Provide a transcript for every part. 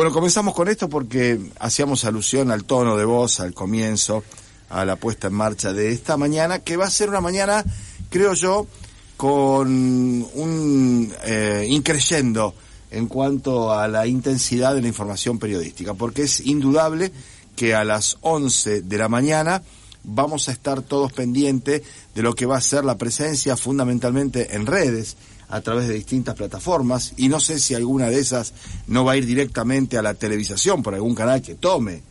Bueno, comenzamos con esto porque hacíamos alusión al tono de voz, al comienzo, a la puesta en marcha de esta mañana, que va a ser una mañana, creo yo, con un eh, increyendo en cuanto a la intensidad de la información periodística, porque es indudable que a las 11 de la mañana vamos a estar todos pendientes de lo que va a ser la presencia fundamentalmente en redes, a través de distintas plataformas, y no sé si alguna de esas no va a ir directamente a la televisación por algún canal que tome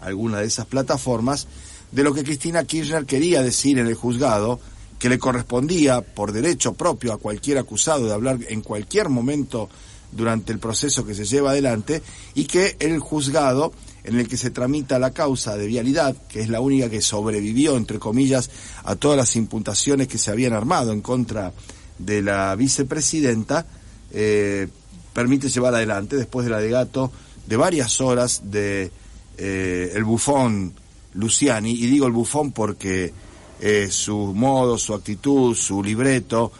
alguna de esas plataformas, de lo que Cristina Kirchner quería decir en el juzgado, que le correspondía por derecho propio a cualquier acusado de hablar en cualquier momento durante el proceso que se lleva adelante, y que el juzgado en el que se tramita la causa de vialidad, que es la única que sobrevivió, entre comillas, a todas las imputaciones que se habían armado en contra de la vicepresidenta, eh, permite llevar adelante, después del alegato de varias horas de eh, el bufón Luciani, y digo el bufón porque eh, su modo, su actitud, su libreto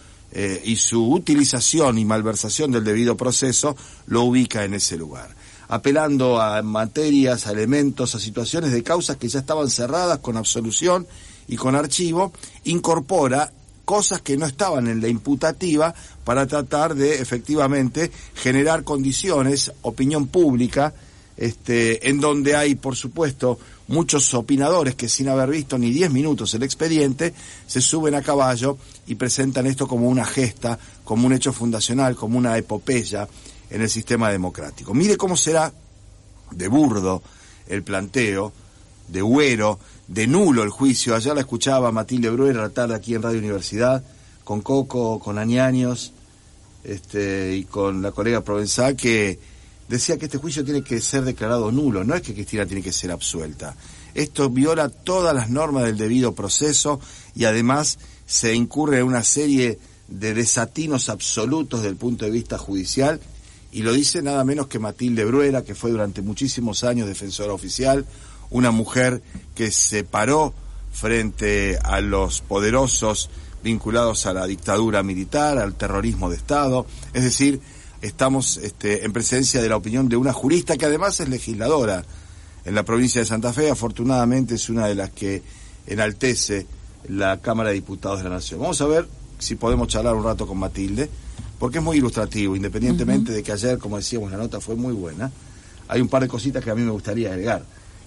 y su utilización y malversación del debido proceso lo ubica en ese lugar apelando a materias, a elementos, a situaciones de causas que ya estaban cerradas con absolución y con archivo, incorpora cosas que no estaban en la imputativa para tratar de efectivamente generar condiciones, opinión pública, este, en donde hay, por supuesto, muchos opinadores que sin haber visto ni diez minutos el expediente, se suben a caballo y presentan esto como una gesta, como un hecho fundacional, como una epopeya en el sistema democrático. Mire cómo será de burdo el planteo, de güero, de nulo el juicio. Ayer la escuchaba Matilde Bruer la tarde aquí en Radio Universidad, con Coco, con Añaños, este, y con la colega Provenzal, que decía que este juicio tiene que ser declarado nulo, no es que Cristina tiene que ser absuelta. Esto viola todas las normas del debido proceso y además se incurre en una serie de desatinos absolutos desde el punto de vista judicial y lo dice nada menos que Matilde Bruera, que fue durante muchísimos años defensora oficial, una mujer que se paró frente a los poderosos vinculados a la dictadura militar, al terrorismo de Estado, es decir, estamos este, en presencia de la opinión de una jurista que además es legisladora en la provincia de Santa Fe, afortunadamente es una de las que enaltece la Cámara de Diputados de la Nación. Vamos a ver si podemos charlar un rato con Matilde porque es muy ilustrativo, independientemente de que ayer, como decíamos, la nota fue muy buena. Hay un par de cositas que a mí me gustaría agregar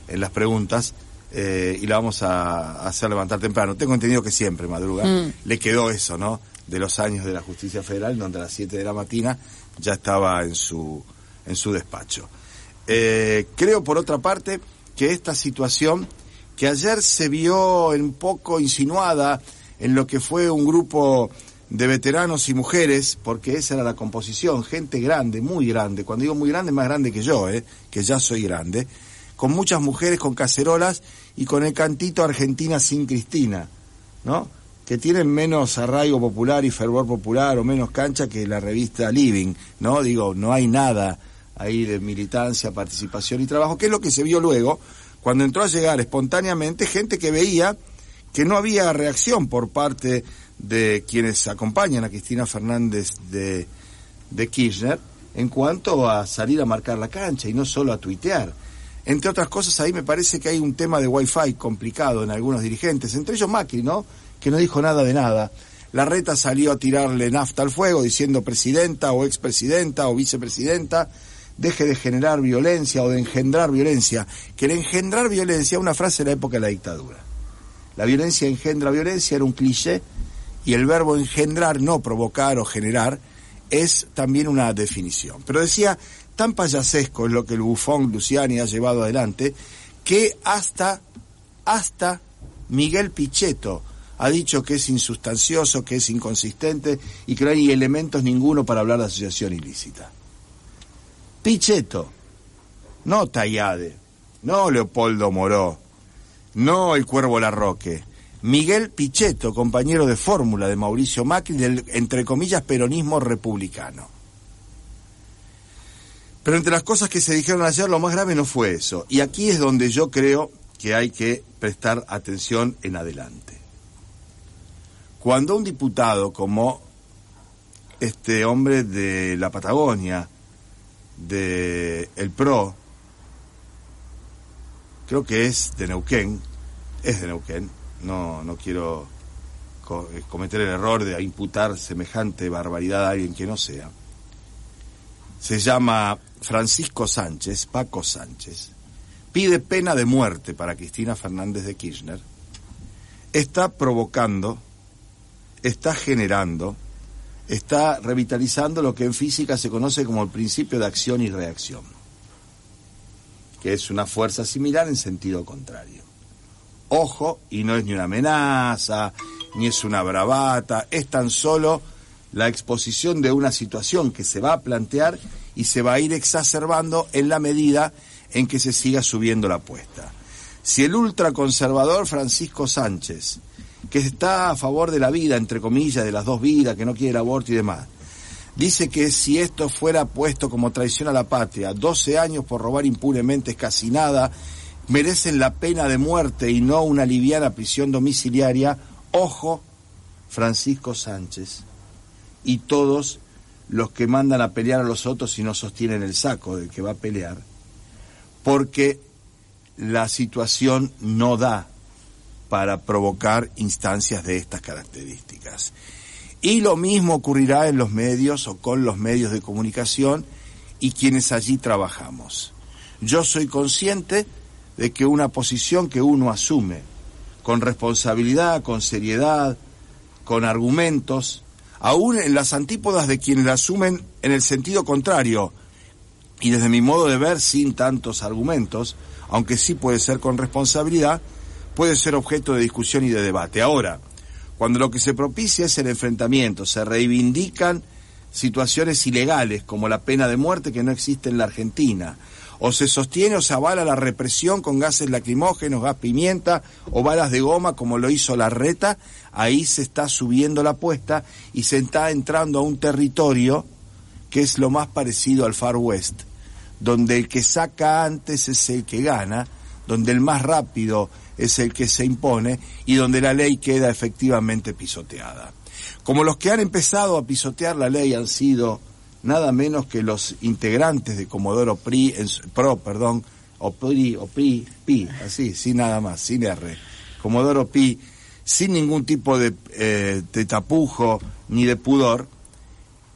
en las preguntas eh, y la vamos a, hacer levantar temprano. Tengo entendido que siempre, Madruga, mm. le quedó eso, ¿no? De los años de la justicia federal, donde a las 7 de la mañana ya estaba en su, en su despacho. Eh, creo, por otra parte, que esta situación, que ayer se vio un poco insinuada en lo que fue un grupo de veteranos y mujeres, porque esa era la composición, gente grande, muy grande, cuando digo muy grande, más grande que yo, eh, que ya soy grande, con muchas mujeres con cacerolas y con el cantito Argentina sin Cristina, ¿no? Que tienen menos arraigo popular y fervor popular o menos cancha que la revista Living, ¿no? Digo, no hay nada ahí de militancia, participación y trabajo, que es lo que se vio luego cuando entró a llegar espontáneamente gente que veía que no había reacción por parte de quienes acompañan a Cristina Fernández de, de Kirchner en cuanto a salir a marcar la cancha y no solo a tuitear. Entre otras cosas, ahí me parece que hay un tema de wifi complicado en algunos dirigentes, entre ellos Macri, ¿no? Que no dijo nada de nada. La reta salió a tirarle nafta al fuego diciendo presidenta o expresidenta o vicepresidenta, deje de generar violencia o de engendrar violencia. Que el engendrar violencia, una frase de la época de la dictadura. La violencia engendra violencia, era un cliché y el verbo engendrar, no provocar o generar, es también una definición. Pero decía, tan payasesco es lo que el bufón Luciani ha llevado adelante, que hasta, hasta Miguel Pichetto ha dicho que es insustancioso, que es inconsistente y que no hay elementos ninguno para hablar de asociación ilícita. Pichetto, no Tayade, no Leopoldo Moró, no el Cuervo Larroque, Miguel Pichetto, compañero de fórmula de Mauricio Macri del, entre comillas, peronismo republicano. Pero entre las cosas que se dijeron ayer, lo más grave no fue eso. Y aquí es donde yo creo que hay que prestar atención en adelante. Cuando un diputado como este hombre de la Patagonia, de el PRO, creo que es de Neuquén, es de Neuquén, no, no quiero eh, cometer el error de imputar semejante barbaridad a alguien que no sea. Se llama Francisco Sánchez, Paco Sánchez, pide pena de muerte para Cristina Fernández de Kirchner, está provocando, está generando, está revitalizando lo que en física se conoce como el principio de acción y reacción, que es una fuerza similar en sentido contrario. Ojo, y no es ni una amenaza, ni es una bravata, es tan solo la exposición de una situación que se va a plantear y se va a ir exacerbando en la medida en que se siga subiendo la apuesta. Si el ultraconservador Francisco Sánchez, que está a favor de la vida, entre comillas, de las dos vidas, que no quiere el aborto y demás, dice que si esto fuera puesto como traición a la patria, 12 años por robar impunemente es casi nada, merecen la pena de muerte y no una liviana prisión domiciliaria, ojo, Francisco Sánchez y todos los que mandan a pelear a los otros y no sostienen el saco del que va a pelear, porque la situación no da para provocar instancias de estas características. Y lo mismo ocurrirá en los medios o con los medios de comunicación y quienes allí trabajamos. Yo soy consciente de que una posición que uno asume con responsabilidad, con seriedad, con argumentos, aún en las antípodas de quienes la asumen en el sentido contrario, y desde mi modo de ver sin tantos argumentos, aunque sí puede ser con responsabilidad, puede ser objeto de discusión y de debate. Ahora, cuando lo que se propicia es el enfrentamiento, se reivindican situaciones ilegales como la pena de muerte que no existe en la Argentina, o se sostiene o se avala la represión con gases lacrimógenos, gas pimienta o balas de goma como lo hizo la reta, ahí se está subiendo la apuesta y se está entrando a un territorio que es lo más parecido al Far West, donde el que saca antes es el que gana, donde el más rápido es el que se impone y donde la ley queda efectivamente pisoteada. Como los que han empezado a pisotear la ley han sido nada menos que los integrantes de Comodoro PRI, PRO, perdón, o PRI, o PRI, PI, así, sin nada más, sin R. Comodoro PI, sin ningún tipo de, eh, de tapujo ni de pudor,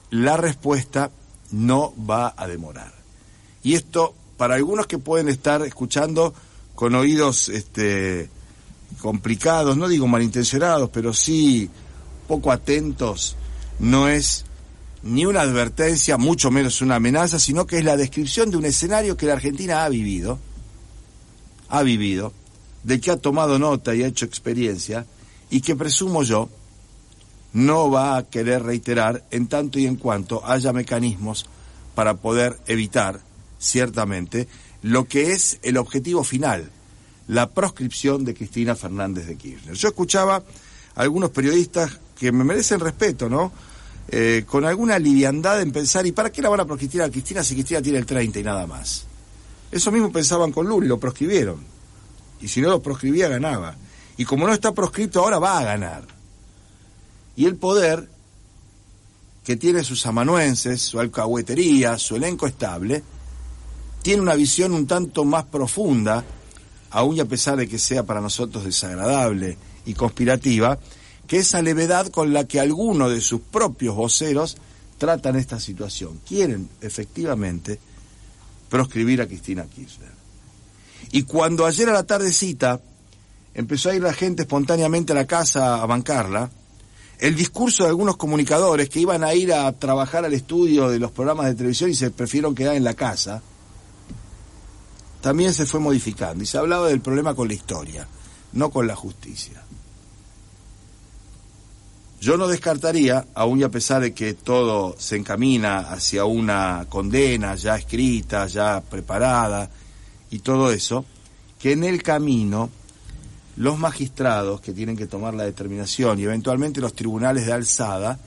la respuesta no va a demorar. Y esto, para algunos que pueden estar escuchando con oídos este, complicados, no digo malintencionados, pero sí poco atentos, no es ni una advertencia, mucho menos una amenaza, sino que es la descripción de un escenario que la Argentina ha vivido, ha vivido, de que ha tomado nota y ha hecho experiencia, y que presumo yo no va a querer reiterar en tanto y en cuanto haya mecanismos para poder evitar, ciertamente, lo que es el objetivo final, la proscripción de Cristina Fernández de Kirchner. Yo escuchaba a algunos periodistas que me merecen respeto, ¿no? Eh, con alguna liviandad en pensar, ¿y para qué la van a proscribir a Cristina si Cristina tiene el 30 y nada más? Eso mismo pensaban con Lula y lo proscribieron. Y si no lo proscribía, ganaba. Y como no está proscrito, ahora va a ganar. Y el poder, que tiene sus amanuenses, su alcahuetería, su elenco estable, tiene una visión un tanto más profunda, aun y a pesar de que sea para nosotros desagradable y conspirativa, que esa levedad con la que algunos de sus propios voceros tratan esta situación. Quieren, efectivamente, proscribir a Cristina Kirchner. Y cuando ayer a la tardecita empezó a ir la gente espontáneamente a la casa a bancarla, el discurso de algunos comunicadores que iban a ir a trabajar al estudio de los programas de televisión y se prefirieron quedar en la casa, también se fue modificando y se hablaba del problema con la historia, no con la justicia. Yo no descartaría, aun y a pesar de que todo se encamina hacia una condena ya escrita, ya preparada y todo eso, que en el camino los magistrados que tienen que tomar la determinación y eventualmente los tribunales de alzada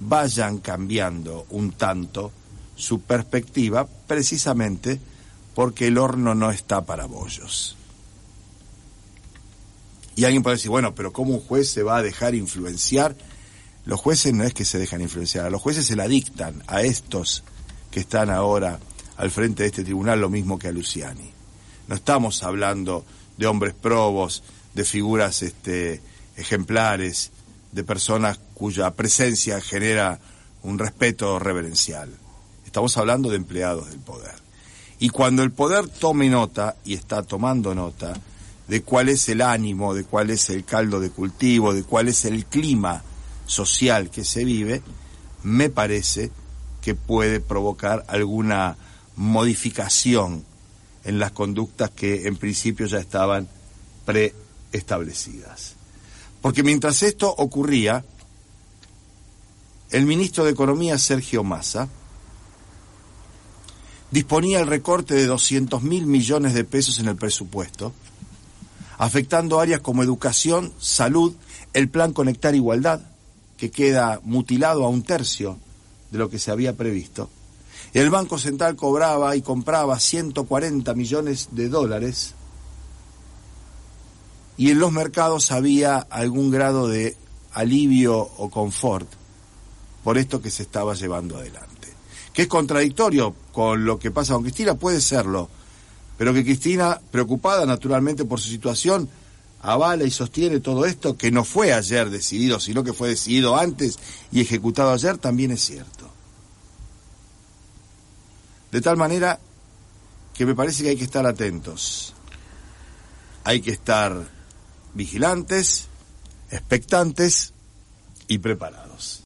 vayan cambiando un tanto su perspectiva precisamente porque el horno no está para bollos. Y alguien puede decir, bueno, pero ¿cómo un juez se va a dejar influenciar? Los jueces no es que se dejan influenciar, los jueces se la dictan a estos que están ahora al frente de este tribunal lo mismo que a Luciani. No estamos hablando de hombres probos, de figuras este, ejemplares, de personas cuya presencia genera un respeto reverencial. Estamos hablando de empleados del poder. Y cuando el poder tome nota, y está tomando nota, de cuál es el ánimo, de cuál es el caldo de cultivo, de cuál es el clima social que se vive, me parece que puede provocar alguna modificación en las conductas que en principio ya estaban preestablecidas. Porque mientras esto ocurría, el ministro de Economía, Sergio Massa, disponía el recorte de 200 mil millones de pesos en el presupuesto, afectando áreas como educación, salud, el plan Conectar Igualdad, que queda mutilado a un tercio de lo que se había previsto. El Banco Central cobraba y compraba 140 millones de dólares y en los mercados había algún grado de alivio o confort por esto que se estaba llevando adelante. Que es contradictorio con lo que pasa con Cristina, puede serlo, pero que Cristina, preocupada naturalmente por su situación, avala y sostiene todo esto, que no fue ayer decidido, sino que fue decidido antes y ejecutado ayer, también es cierto. De tal manera que me parece que hay que estar atentos, hay que estar vigilantes, expectantes y preparados.